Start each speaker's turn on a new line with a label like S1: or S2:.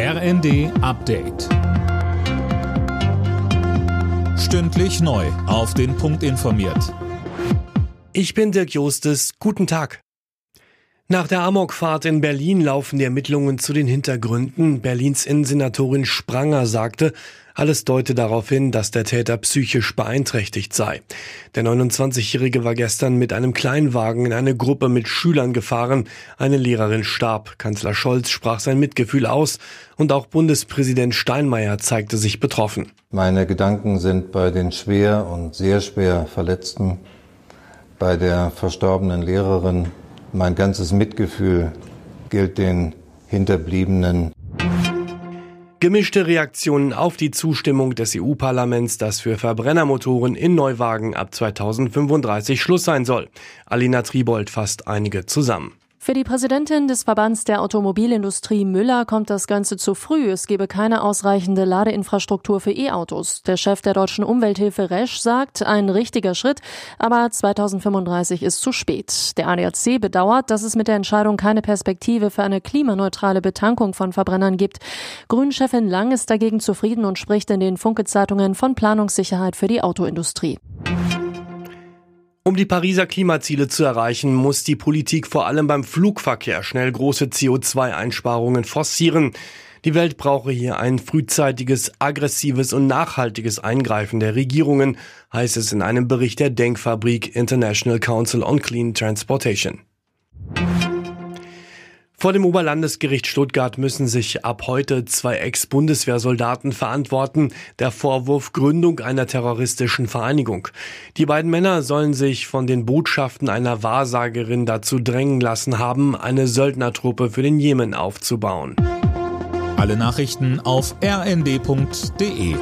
S1: RND Update. Stündlich neu. Auf den Punkt informiert.
S2: Ich bin Dirk Jostes. Guten Tag. Nach der Amokfahrt in Berlin laufen die Ermittlungen zu den Hintergründen. Berlins Innensenatorin Spranger sagte, alles deute darauf hin, dass der Täter psychisch beeinträchtigt sei. Der 29-Jährige war gestern mit einem Kleinwagen in eine Gruppe mit Schülern gefahren. Eine Lehrerin starb. Kanzler Scholz sprach sein Mitgefühl aus und auch Bundespräsident Steinmeier zeigte sich betroffen.
S3: Meine Gedanken sind bei den schwer und sehr schwer Verletzten, bei der verstorbenen Lehrerin. Mein ganzes Mitgefühl gilt den Hinterbliebenen.
S2: Gemischte Reaktionen auf die Zustimmung des EU-Parlaments, dass für Verbrennermotoren in Neuwagen ab 2035 Schluss sein soll. Alina Tribold fasst einige zusammen.
S4: Für die Präsidentin des Verbands der Automobilindustrie Müller kommt das Ganze zu früh. Es gebe keine ausreichende Ladeinfrastruktur für E-Autos. Der Chef der deutschen Umwelthilfe Resch sagt, ein richtiger Schritt, aber 2035 ist zu spät. Der ADAC bedauert, dass es mit der Entscheidung keine Perspektive für eine klimaneutrale Betankung von Verbrennern gibt. Grünchefin Lang ist dagegen zufrieden und spricht in den Funke-Zeitungen von Planungssicherheit für die Autoindustrie.
S2: Um die Pariser Klimaziele zu erreichen, muss die Politik vor allem beim Flugverkehr schnell große CO2-Einsparungen forcieren. Die Welt brauche hier ein frühzeitiges, aggressives und nachhaltiges Eingreifen der Regierungen, heißt es in einem Bericht der Denkfabrik International Council on Clean Transportation. Vor dem Oberlandesgericht Stuttgart müssen sich ab heute zwei Ex-Bundeswehrsoldaten verantworten. Der Vorwurf Gründung einer terroristischen Vereinigung. Die beiden Männer sollen sich von den Botschaften einer Wahrsagerin dazu drängen lassen haben, eine Söldnertruppe für den Jemen aufzubauen.
S1: Alle Nachrichten auf rnd.de